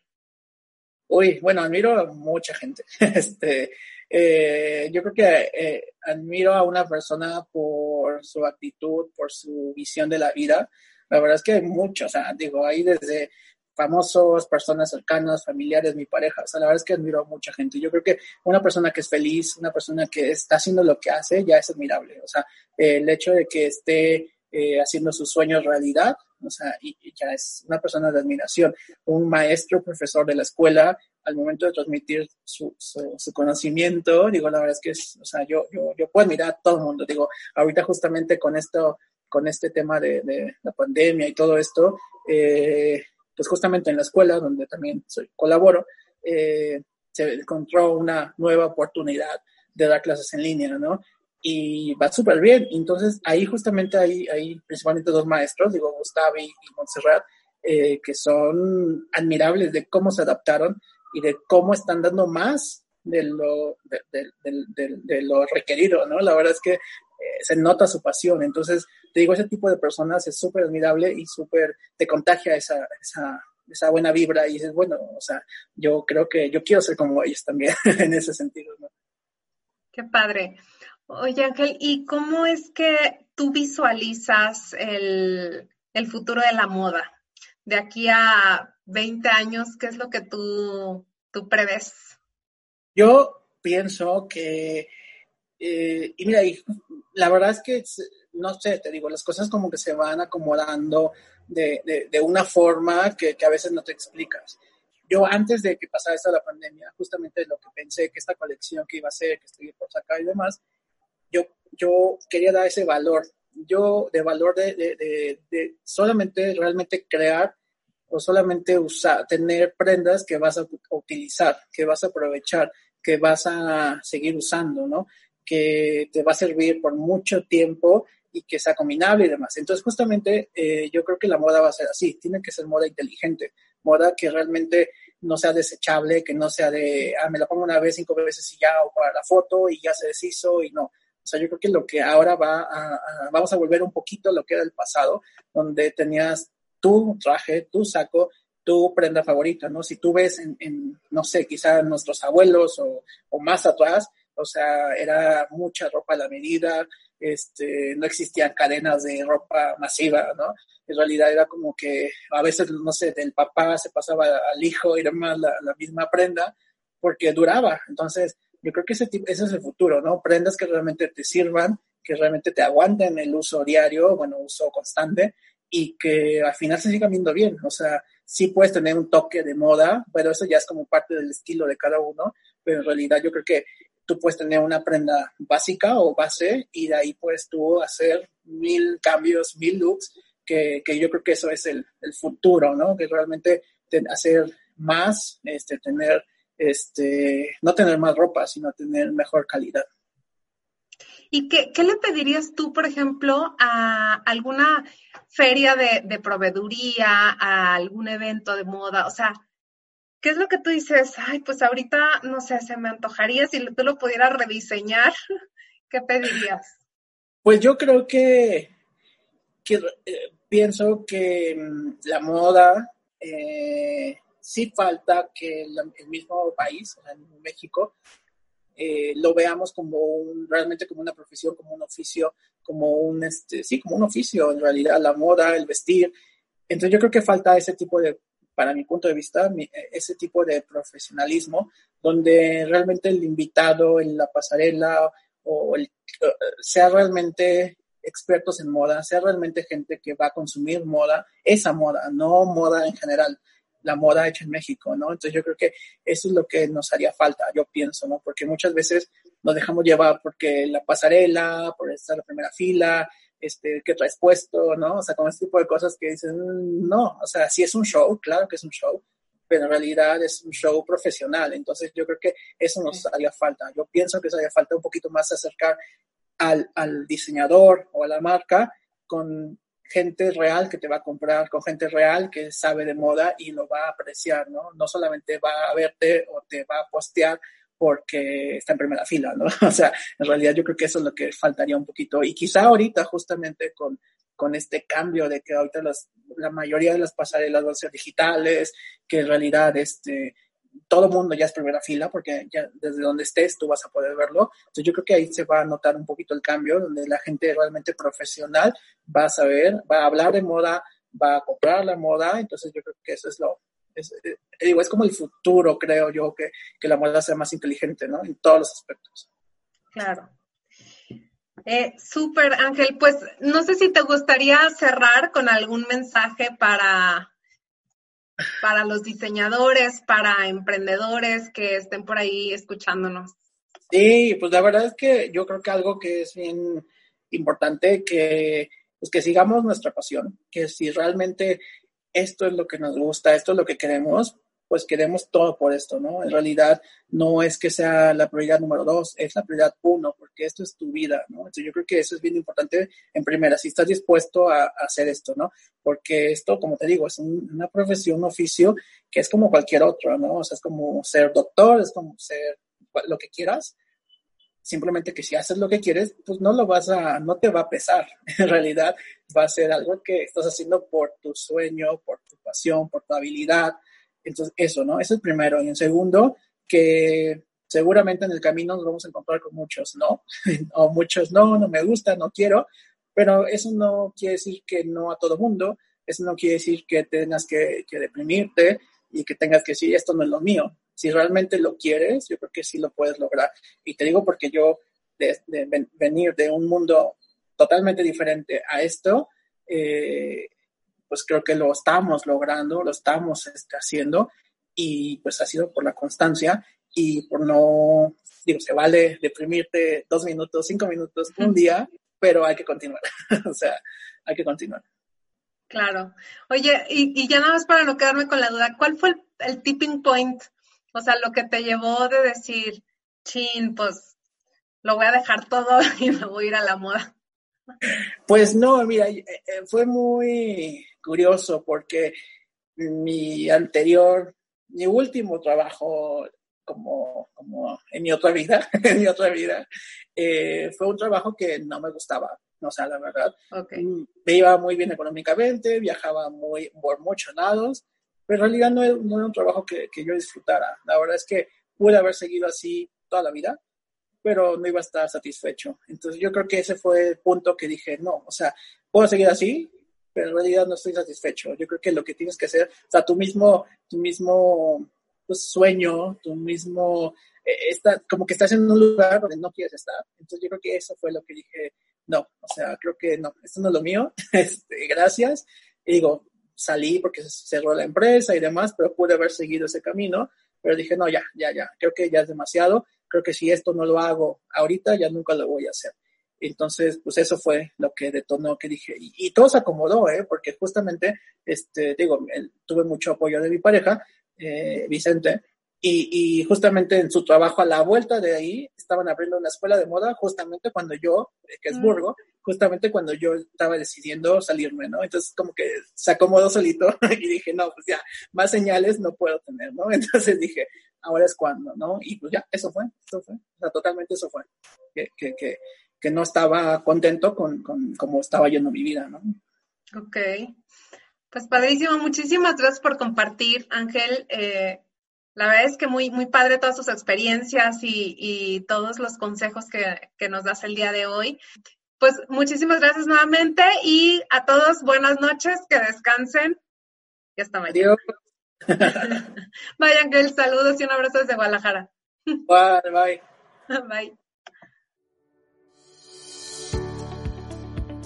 Uy, bueno, admiro a mucha gente. Este, eh, yo creo que eh, admiro a una persona por su actitud, por su visión de la vida. La verdad es que hay muchos, o sea, digo, ahí desde famosos, personas cercanas, familiares, mi pareja. O sea, la verdad es que admiro a mucha gente. Yo creo que una persona que es feliz, una persona que está haciendo lo que hace, ya es admirable. O sea, el hecho de que esté eh, haciendo sus sueños realidad, o sea, y, ya es una persona de admiración. Un maestro, profesor de la escuela, al momento de transmitir su, su, conocimiento, digo, la verdad es que, es, o sea, yo, yo, yo puedo admirar a todo el mundo. Digo, ahorita justamente con esto, con este tema de, de la pandemia y todo esto, eh, pues justamente en la escuela donde también soy, colaboro, eh, se encontró una nueva oportunidad de dar clases en línea, ¿no? Y va súper bien. Entonces, ahí justamente hay, hay principalmente dos maestros, digo, Gustavo y, Montserrat, eh, que son admirables de cómo se adaptaron y de cómo están dando más de lo, de, lo requerido, ¿no? La verdad es que eh, se nota su pasión. Entonces, te digo, ese tipo de personas es súper admirable y súper, te contagia esa, esa, esa buena vibra y dices, bueno, o sea, yo creo que yo quiero ser como ellos también en ese sentido, ¿no? Qué padre. Oye, Ángel, ¿y cómo es que tú visualizas el, el futuro de la moda? De aquí a 20 años, ¿qué es lo que tú, tú prevés? Yo pienso que eh, y mira, la verdad es que, no sé, te digo, las cosas como que se van acomodando de, de, una forma que, que, a veces no te explicas. Yo antes de que pasara esta la pandemia, justamente lo que pensé que esta colección que iba a ser, que estoy por sacar y demás, yo, yo quería dar ese valor, yo de valor de, de, solamente realmente crear o solamente usar, tener prendas que vas a utilizar, que vas a aprovechar, que vas a seguir usando, ¿no? que te va a servir por mucho tiempo y que sea combinable y demás. Entonces, justamente eh, yo creo que la moda va a ser así, tiene que ser moda inteligente, moda que realmente no sea desechable, que no sea de, ah, me la pongo una vez, cinco veces y ya, o para la foto y ya se deshizo y no. O sea, yo creo que lo que ahora va a, vamos a volver un poquito a lo que era el pasado, donde tenías tu traje, tu saco, tu prenda favorita, ¿no? Si tú ves en, no sé, quizá nuestros abuelos o, más atrás, o sea, era mucha ropa a la medida, este, no existían cadenas de ropa masiva, ¿no? En realidad era como que a veces, no sé, del papá se pasaba al hijo y demás la, la misma prenda porque duraba. Entonces, yo creo que ese, ese es el futuro, ¿no? Prendas que realmente te sirvan, que realmente te aguanten el uso diario, bueno, uso constante y que al final se sigan viendo bien. O sea, sí puedes tener un toque de moda, pero eso ya es como parte del estilo de cada uno, pero en realidad yo creo que tú puedes tener una prenda básica o base y de ahí puedes tú hacer mil cambios, mil looks, que, que yo creo que eso es el, el futuro, ¿no? Que realmente hacer más, este, tener, este, no tener más ropa, sino tener mejor calidad. ¿Y qué, qué, le pedirías tú, por ejemplo, a alguna feria de, de proveeduría, a algún evento de moda? O sea, ¿Qué es lo que tú dices? Ay, pues ahorita, no sé, se me antojaría si tú lo pudieras rediseñar. ¿Qué pedirías? Pues yo creo que, eh, pienso que mm, la moda eh, sí falta que el mismo país, en México, eh, lo veamos como un, realmente como una profesión, como un oficio, como un, este, sí, como un oficio en realidad, la moda, el vestir. Entonces yo creo que falta ese tipo de para mi punto de vista, ese tipo de profesionalismo, donde realmente el invitado en la pasarela o el, sea realmente expertos en moda, sea realmente gente que va a consumir moda, esa moda, no moda en general, la moda hecha en México, ¿no? Entonces yo creo que eso es lo que nos haría falta, yo pienso, ¿no? Porque muchas veces nos dejamos llevar porque la pasarela, por estar en la primera fila, este, que traes puesto, ¿no? O sea, con este tipo de cosas que dicen, mm, no, o sea, sí es un show, claro que es un show, pero en realidad es un show profesional. Entonces yo creo que eso nos haría falta. Yo pienso que nos haría falta un poquito más acercar al, al diseñador o a la marca con gente real que te va a comprar, con gente real que sabe de moda y lo va a apreciar, ¿no? No solamente va a verte o te va a postear porque está en primera fila, ¿no? O sea, en realidad yo creo que eso es lo que faltaría un poquito. Y quizá ahorita justamente con, con este cambio de que ahorita la mayoría de las pasarelas van a ser digitales, que en realidad este, todo mundo ya es primera fila, porque ya desde donde estés tú vas a poder verlo. Entonces yo creo que ahí se va a notar un poquito el cambio, donde la gente realmente profesional va a saber, va a hablar de moda, va a comprar la moda, entonces yo creo que eso es lo, es, eh, digo, es como el futuro, creo yo, que, que la moda sea más inteligente, ¿no? En todos los aspectos. Claro. Eh, Súper, Ángel. Pues no sé si te gustaría cerrar con algún mensaje para, para los diseñadores, para emprendedores que estén por ahí escuchándonos. Sí, pues la verdad es que yo creo que algo que es bien importante que pues que sigamos nuestra pasión, que si realmente esto es lo que nos gusta, esto es lo que queremos, pues queremos todo por esto, ¿no? En realidad no es que sea la prioridad número dos, es la prioridad uno, porque esto es tu vida, ¿no? Entonces yo creo que eso es bien importante en primera, si estás dispuesto a, hacer esto, ¿no? Porque esto, como te digo, es una profesión, un oficio que es como cualquier otro, ¿no? O sea, es como ser doctor, es como ser lo que quieras, simplemente que si haces lo que quieres, pues no lo vas a, no te va a pesar. En realidad va a ser algo que estás haciendo por tu sueño, por tu pasión, por tu habilidad. Entonces, eso, ¿no? Eso es el primero. Y en segundo, que seguramente en el camino nos vamos a encontrar con muchos no, o muchos no, no me gusta, no quiero, pero eso no quiere decir que no a todo mundo, eso no quiere decir que tengas que, que deprimirte y que tengas que decir esto no es lo mío si realmente lo quieres, yo creo que sí lo puedes lograr. Y te digo porque yo, de, venir de un mundo totalmente diferente a esto, eh, pues creo que lo estamos logrando, lo estamos este, haciendo y pues ha sido por la constancia y por no, digo, se vale deprimirte dos minutos, cinco minutos, un día, pero hay que continuar, o sea, hay que continuar. Claro. Oye, y, ya nada más para no quedarme con la duda, ¿cuál fue el tipping point o sea, lo que te llevó de decir, chin, pues lo voy a dejar todo y me voy a ir a la moda. Pues no, mira, eh, eh, fue muy curioso porque mi anterior, mi último trabajo como, como en mi otra vida, en mi otra vida, eh, fue un trabajo que no me gustaba, o sea, la verdad. Mm, me iba muy bien económicamente, viajaba muy, por muchos lados, pero en realidad no, era un trabajo que, yo disfrutara. La verdad es que pude haber seguido así toda la vida, pero no iba a estar satisfecho. Entonces yo creo que ese fue el punto que dije, no, o sea, puedo seguir así, pero en realidad no estoy satisfecho. Yo creo que lo que tienes que hacer, o sea, tu mismo, tu mismo pues, sueño, tu mismo, eh, está, como que estás en un lugar donde no quieres estar. Entonces yo creo que eso fue lo que dije, no, o sea, creo que no, esto no es lo mío, este, gracias. Y digo, salí porque se cerró la empresa y demás, pero pude haber seguido ese camino, pero dije, no, ya, ya, ya, creo que ya es demasiado, creo que si esto no lo hago ahorita, ya nunca lo voy a hacer. Entonces, pues eso fue lo que detonó que dije, y, todo se acomodó, ¿eh? porque justamente, este, digo, tuve mucho apoyo de mi pareja, eh, Vicente, y, justamente en su trabajo a la vuelta de ahí estaban abriendo una escuela de moda justamente cuando yo, eh, que es mm. Burgo, justamente cuando yo estaba decidiendo salirme, ¿no? Entonces como que se acomodó solito y dije, no, pues ya, más señales no puedo tener, ¿no? Entonces dije, ahora es cuando, ¿no? Y pues ya, eso fue, eso fue, o sea, totalmente eso fue, que, que, que, que no estaba contento con, con cómo estaba yendo mi vida, ¿no? Ok. Pues padrísimo, muchísimas gracias por compartir, Ángel. Eh, la verdad es que muy, muy padre todas sus experiencias y, todos los consejos que, nos das el día de hoy. Pues muchísimas gracias nuevamente y a todos buenas noches, que descansen y hasta mañana. Vaya Ángel, saludos y un abrazo desde Guadalajara. Bye, bye. Bye.